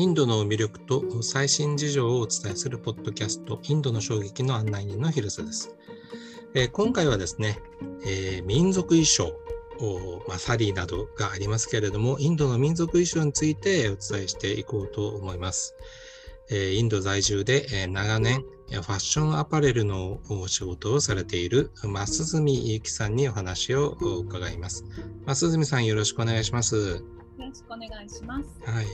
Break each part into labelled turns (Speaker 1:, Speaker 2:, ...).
Speaker 1: インドの魅力と最新事情をお伝えするポッドキャスト、インドの衝撃の案内人の広瀬です。えー、今回はですね、えー、民族衣装、ま、サリーなどがありますけれども、インドの民族衣装についてお伝えしていこうと思います。え、インド在住で、え長年、ファッションアパレルの仕事をされている増住ゆきさんにお話を伺います。増住さんよろしくお願いします。
Speaker 2: よろしくお願いします。
Speaker 1: はい。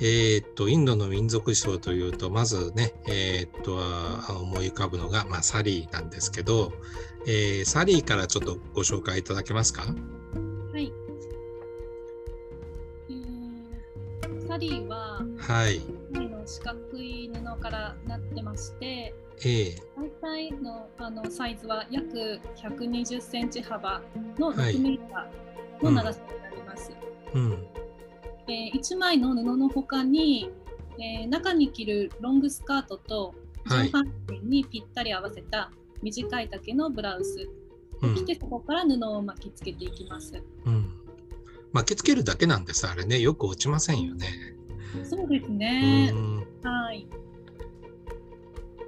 Speaker 1: えー、っと、インドの民族衣装というと、まずね、えー、っと、思い浮かぶのが、まあ、サリーなんですけど、えー、サリーからちょっとご紹介いただけますか？
Speaker 2: はい。えー、サリーは、
Speaker 1: はい。
Speaker 2: 四角い布からなってまして、
Speaker 1: えー、
Speaker 2: 大体のあのサイズは約120センチ幅の6メーターの長さになります。
Speaker 1: うん、
Speaker 2: えー、1枚の布の他に、えー、中に着るロングスカートと上半身にぴったり合わせた短い丈のブラウス。を着て、そこから布を巻きつけていきます、
Speaker 1: うん、巻きつけるだけなんですあれね。よく落ちませんよね。
Speaker 2: そうですね。はい。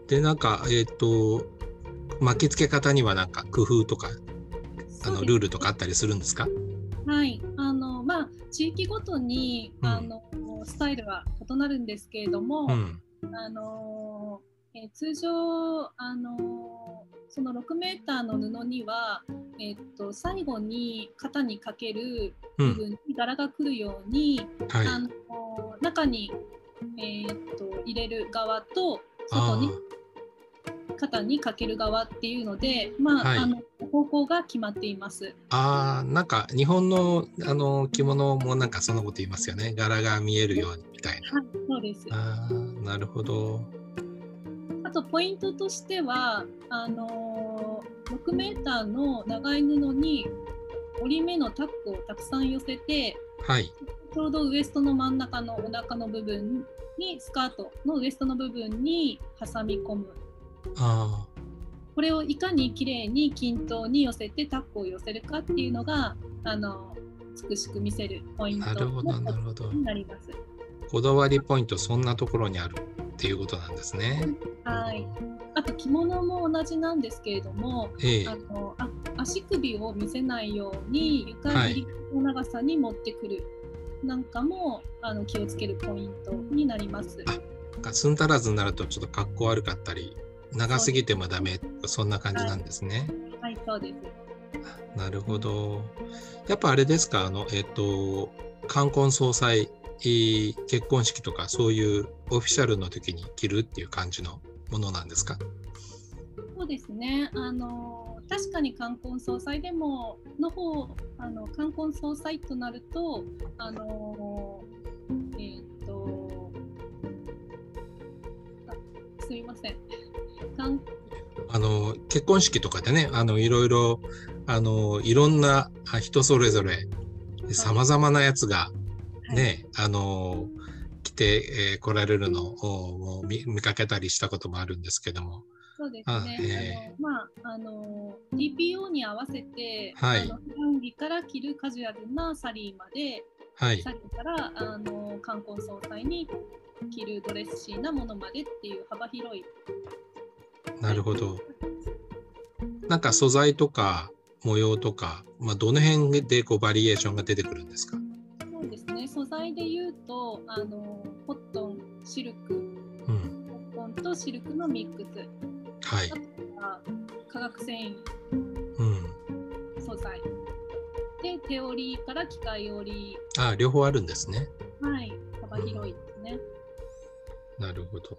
Speaker 1: でなんかえっ、ー、と巻きつけ方にはなんか工夫とかあのルールとかあったりするんですか？
Speaker 2: はい。あ地域ごとに、うん、あのスタイルは異なるんですけれども、
Speaker 1: うん、
Speaker 2: あのえ通常あのその6メーターの布には、えっと、最後に肩にかける部分に柄がくるように、
Speaker 1: うんはい、あの
Speaker 2: 中に、えー、っと入れる側と外に肩にかける側っていうので、まあ、はい、あの方向が決まっています。
Speaker 1: ああ、なんか日本のあの着物もなんかそのこと言いますよね。柄が見えるようにみたいな。
Speaker 2: はい、そうです。
Speaker 1: ああ、なるほど。
Speaker 2: あとポイントとしては、あの6メーターの長い布に折り目のタックをたくさん寄せて、
Speaker 1: はい、
Speaker 2: ちょうどウエストの真ん中のお腹の部分にスカートのウエストの部分に挟み込む
Speaker 1: あ
Speaker 2: これをいかにきれいに均等に寄せてタックを寄せるかっていうのがあの美しく見せるポイントになります。
Speaker 1: こだわりポイントそんなところにあるっていうことなんですね。
Speaker 2: はい。あと着物も同じなんですけれども、
Speaker 1: ええ、
Speaker 2: あのあ足首を見せないように床切りの長さに持ってくるなんかも、あの気をつけるポイントになります。
Speaker 1: あ、すん足らずになるとちょっと格好悪かったり長すぎてもダメそんな感じなんですね。
Speaker 2: はい、はい、そうです。
Speaker 1: なるほど。やっぱあれですか、あの、えっ、と、冠婚葬祭、結婚式とかそういうオフィシャルの時に着るっていう感じのものなんですか？
Speaker 2: そうですね。あの、確かに冠婚葬祭でも、の方、あの、冠婚葬祭となると、あの、えっ、と、すみません。
Speaker 1: あの結婚式とかでねあのいろいろあのいろんな人それぞれさまざまなやつがね、はい、あの来て、えー、来られるのを見見かけたりしたこともあるんですけども。
Speaker 2: そうですね。あのまああの TPO に合わせて、
Speaker 1: はい、
Speaker 2: あの普段着から着るカジュアルなサリーまで、
Speaker 1: はい、
Speaker 2: サリーからあの冠婚葬祭に着るドレッシーなものまでっていう幅広い
Speaker 1: なるほど。なんか素材とか模様とか、まあ、どの辺でこうバリエーションが出てくるんですか？
Speaker 2: そうですね。素材で言うとあのコットンシルク、うん、コットンとシルクのミックス、
Speaker 1: はい、
Speaker 2: あとは化学繊維、
Speaker 1: うん、
Speaker 2: 素材。で手織りから機械織り。
Speaker 1: あ両方あるんですね。
Speaker 2: はい。幅広いですね、
Speaker 1: うん、なるほど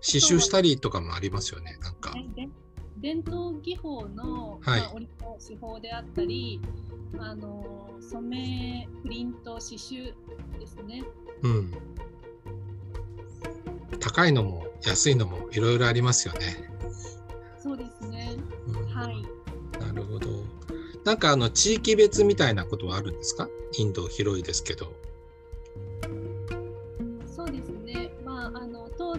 Speaker 1: 刺繍したりとかもありますよね、なんか。
Speaker 2: 伝統技法の、
Speaker 1: はい、
Speaker 2: まあ、織の手法であったり、あの染め、プリント、刺繍ですね。
Speaker 1: うん。高いのも安いのもいろいろありますよね。
Speaker 2: そうですね。うん、はい。
Speaker 1: なるほど。なんかあの地域別みたいなことはあるんですか？インド広いですけど。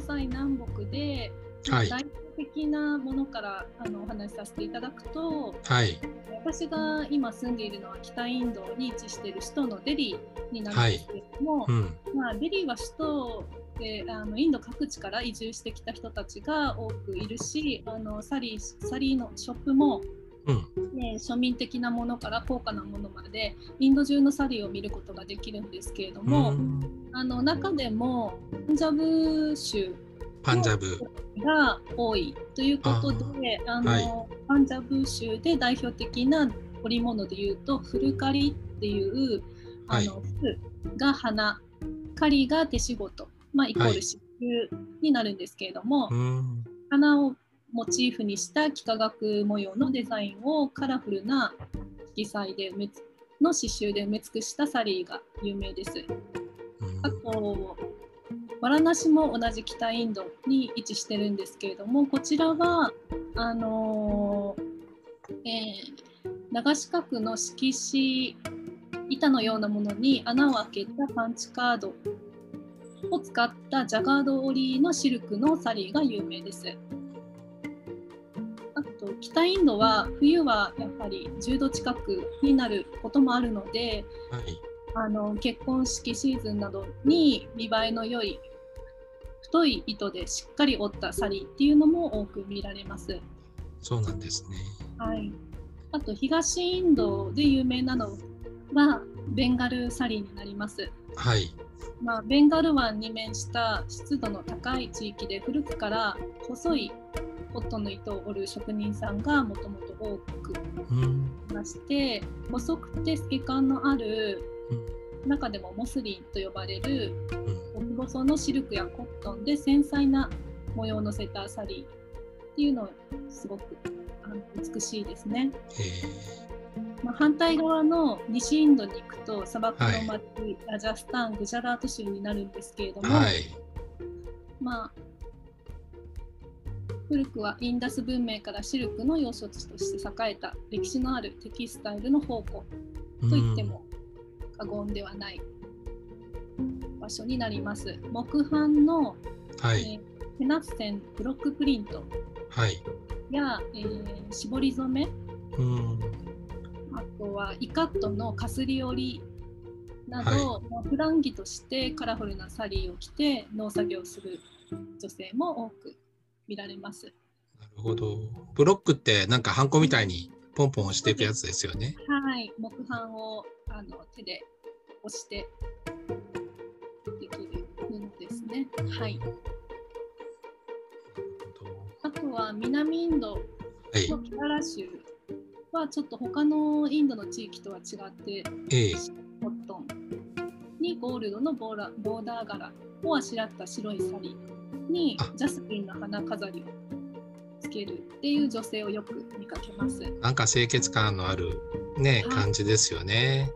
Speaker 2: 西南北で
Speaker 1: はい。
Speaker 2: 代表的なものからあのお話しさせていただくと、
Speaker 1: はい。
Speaker 2: 私が今住んでいるのは北インドに位置している首都のデリーになるんですけれども、
Speaker 1: うん
Speaker 2: まあ、デリーは首都であのインド各地から移住してきた人たちが多くいるしあのサリーサリーのショップも、
Speaker 1: うん。
Speaker 2: ね、庶民的なものから高価なものまでインド中のサリーを見ることができるんですけれども、
Speaker 1: うん。
Speaker 2: あの中でもパンジャブ州
Speaker 1: パンジャブ。
Speaker 2: が多いということであの、
Speaker 1: はい。
Speaker 2: パンジャブ州で代表的な織物でいうとフルカリっていうあの、フルが花。カリが手仕事、まあ、イコー
Speaker 1: はい。
Speaker 2: ル刺繍になるんですけれども、
Speaker 1: うん。
Speaker 2: 花をモチーフにした幾何学模様のデザインをカラフルな色彩で埋めつの刺繍で埋め尽くしたサリーが有名です。
Speaker 1: うん
Speaker 2: あと、ワラナシも同じ北インドに位置してるんですけれども、こちらは、あのーえー長四角の色紙板のようなものに穴を開けたパンチカードを使ったジャガード織りのシルクのサリーが有名です。あと北インドは冬はやはり10度近くになることもあるので、
Speaker 1: はい
Speaker 2: あの結婚式シーズンなどに見栄えの良い太い糸でしっかり織ったサリーっていうのも多く見られます。
Speaker 1: そうなんですね
Speaker 2: はい、あと東インドで有名なのはベンガルサリーになります。
Speaker 1: はい
Speaker 2: まあ、ベンガル湾に面した湿度の高い地域で古くから細いコットンの糸を織る職人さんがもともと多く
Speaker 1: うん。
Speaker 2: いまして細くて透け感のある
Speaker 1: うん
Speaker 2: 中でもモスリンと呼ばれる
Speaker 1: うん。
Speaker 2: 極細のシルクやコットンで繊細な模様をのせたサリーっていうのをすごくあの美しいですね。
Speaker 1: え。
Speaker 2: まあ、反対側の西インドに行くと砂漠の町、ラジャスタングジャラート州になるんですけれども、
Speaker 1: ーはい。
Speaker 2: まあ古くはインダス文明からシルクの要所地として栄えた歴史のあるテキスタイルの宝庫と言っても過言ではない場所になります。木版の、
Speaker 1: うんはい。
Speaker 2: えーペナッセンブロックプリント
Speaker 1: はい。
Speaker 2: や、えー絞り染め
Speaker 1: うん。
Speaker 2: あとはイカットのかすり織りなど、まあ普段着としてカラフルなサリーを着て農作業をする女性も多く見られます。
Speaker 1: なるほど。ブロックってなんかハンコみたいにポンポン押していくやつですよね。
Speaker 2: はい、木版をあの手で押してできる布ですね。はい。
Speaker 1: なる
Speaker 2: あとは南インド。のケララ州はちょっと他のインドの地域とは違って
Speaker 1: ええ。
Speaker 2: コットンにゴールドのボーラボーダー柄をあしらった白いサリーに
Speaker 1: あ
Speaker 2: ジャスミンの花飾りをつけるっていう女性をよく見かけます。はい
Speaker 1: なんか清潔感のあるね
Speaker 2: はい。
Speaker 1: 感じですよね。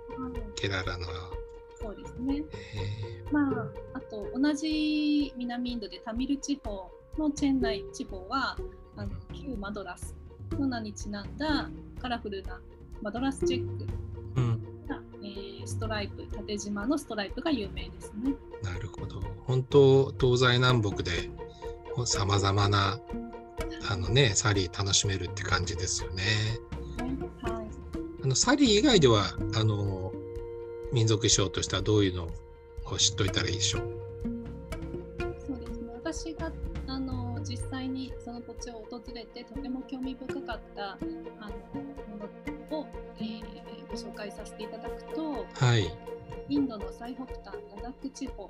Speaker 1: ケララの。
Speaker 2: そうですね。
Speaker 1: え
Speaker 2: まあ、あと同じ南インドでタミル地方のチェンナイ地方はあの旧マドラスの名にちなんだカラフルなマドラスチェックえーストライプ縦縞のストライプが有名ですね。
Speaker 1: なるほど本当東西南北でさまざまなあのねサリー楽しめるって感じですよね
Speaker 2: はい、
Speaker 1: あのサリー以外ではあの民族衣装としてはどういうのを知っといたらいいでしょう？
Speaker 2: そうですね。私があの実際にその土地を訪れてとても興味深かったあのものを、えーご紹介させていただくと、
Speaker 1: はい。
Speaker 2: インドの最北端ラダック地方
Speaker 1: は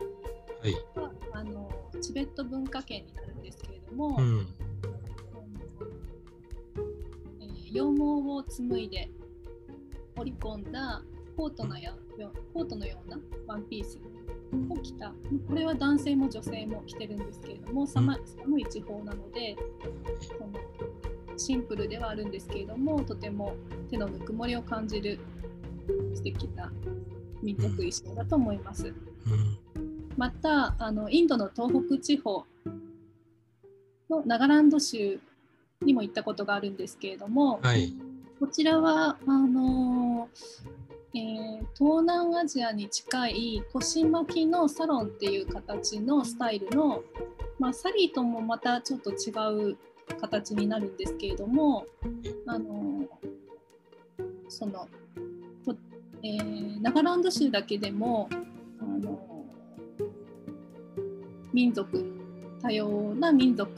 Speaker 1: い。
Speaker 2: はあのチベット文化圏になるんですけれども、
Speaker 1: うん。
Speaker 2: えー羊毛を紡いで織り込んだコートのやコートのようなワンピースを着たこれは男性も女性も着てるんですけれども寒寒い地方なのでそのシンプルではあるんですけれどもとても手のぬくもりを感じる素敵な民族衣装だと思います。
Speaker 1: うん
Speaker 2: またあのインドの東北地方のナガランド州にも行ったことがあるんですけれども、
Speaker 1: はい
Speaker 2: こちらはあのえー、東南アジアに近い腰巻きのサロンっていう形のスタイルの、まあ、サリーともまたちょっと違う形になるんですけれどもあのその、えー、ナガランド州だけでもあの民族多様な民族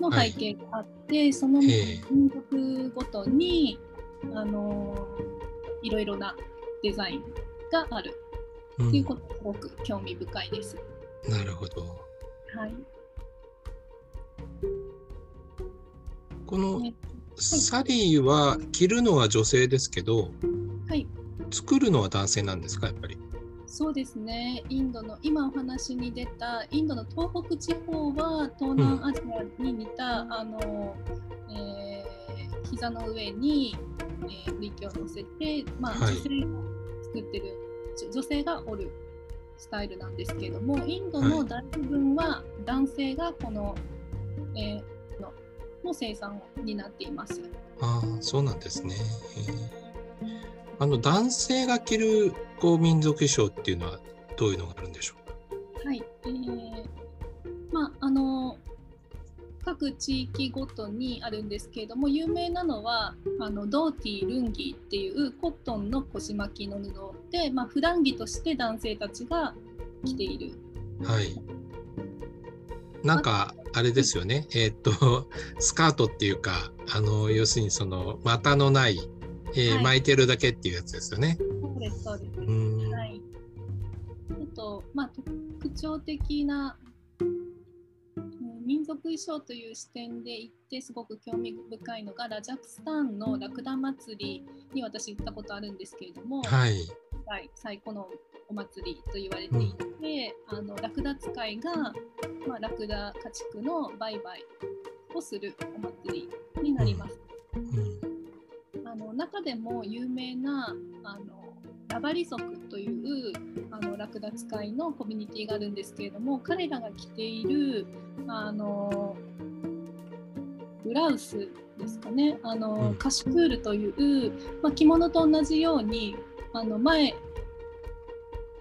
Speaker 2: の背景があって、はい、その民族ごとに、あのいろいろなデザインがあるっていうことすごく興味深いです。
Speaker 1: うん、なるほど。
Speaker 2: はい。
Speaker 1: このサリーは着るのは女性ですけど、
Speaker 2: はい、
Speaker 1: 作るのは男性なんですかやっぱり？
Speaker 2: そうですね。インドの今お話に出たインドの東北地方は東南アジアに似た、うん、あの、えー、膝の上に、えー、ブリキを乗せて、まあ、女性が作ってる、はい、女性が織るスタイルなんですけれどもインドの大部分は男性がこの、えー、のの生産になっています。
Speaker 1: ああそうなんですね。あの男性が着るこう民族衣装っていうのはどういうのがあるんでしょ
Speaker 2: うはい、えー、まああの各地域ごとにあるんですけれども有名なのはあのドーティールンギーっていうコットンの腰巻きの布で、まあ、普段着として男性たちが着ている。
Speaker 1: はいなんかあれですよね、えー、っと スカートっていうかあの要するにその股のない、えーはい、巻いてるだけっていうやつですよね。
Speaker 2: そうですそうです。はい。ちょっとまあ特徴的な民族衣装という視点で行ってすごく興味深いのがラジャクスタンのラクダ祭りに私行ったことあるんですけれども、
Speaker 1: はい、
Speaker 2: はい、最古のお祭りと言われていて、うん、あのラクダ使いが、まあ、ラクダ家畜の売買をするお祭りになります。うん。うん、あの中でも有名なあのラバリ族というあのラクダ使いのコミュニティがあるんですけれども彼らが着ているあのブラウスですかね。あの、カシュクールという、まあ、着物と同じようにあの前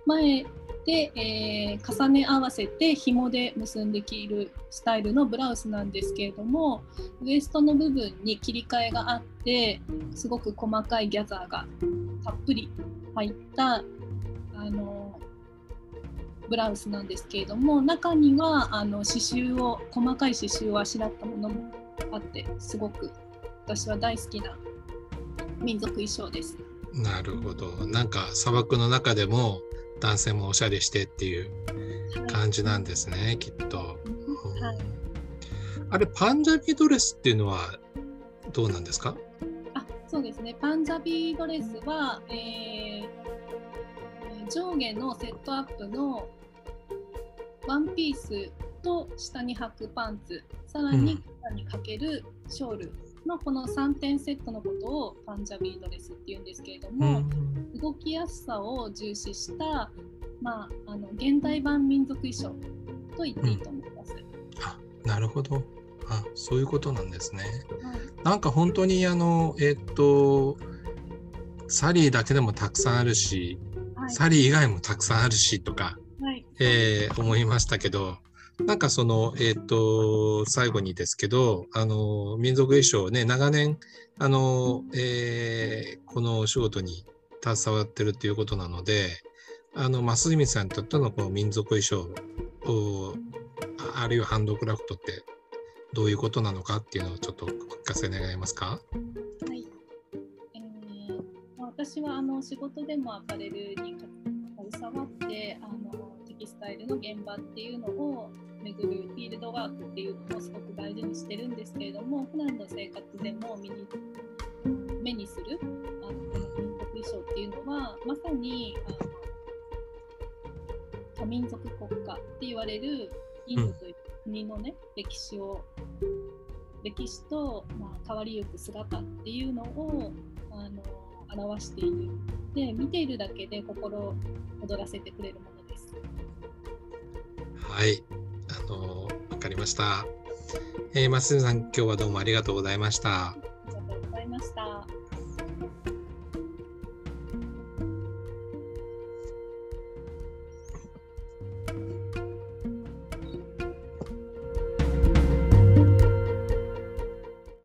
Speaker 2: 前で、えー、重ね合わせて紐で結んで着るスタイルのブラウスなんですけれどもウエストの部分に切り替えがあってすごく細かいギャザーがたっぷり入ったあのブラウスなんですけれども中にはあの刺繍を細かい刺繍をあしらったものもあってすごく私は大好きな民族衣装です。
Speaker 1: なるほどなんか砂漠の中でも男性もおしゃれしてっていう感じなんですね、はい、きっと、はい、あれパンジャビドレスっていうのはどうなんですか？
Speaker 2: そうですね、パンジャビドレスは、えー、上下のセットアップのワンピースと下に履くパンツ、さらに肩にかけるショールのこの3点セットのことをパンジャビドレスっていうんですけれども、うん、動きやすさを重視した、まあ、あの現代版民族衣装と言っていいと思います。うん、
Speaker 1: あなるほど。あそういうことなんですね。はい、なんか本当にあのえっ、とサリーだけでもたくさんあるし、はい、サリー以外もたくさんあるしとか、はい、えー、思いましたけどなんかそのえっ、と最後にですけどあの民族衣装ね長年あの、えー、このお仕事に携わってるっていうことなのであの増住さんにとってのこの民族衣装をあるいはハンドクラフトってどういうことなのかっていうのをちょっとお聞かせ願えますか？はい、
Speaker 2: えー、私はあの仕事でもアパレルに携わってあのテキスタイルの現場っていうのを巡るフィールドワークっていうのをすごく大事にしてるんですけれども普段の生活でも身に目にするいうのはまさにあの多民族国家って言われるインドという国のね歴史を歴史と、まあ、変わりゆく姿っていうのをあの表しているで見ているだけで心躍らせてくれるものです。
Speaker 1: はいあのわかりました。えー、増さん今日はどうもありがとうございました。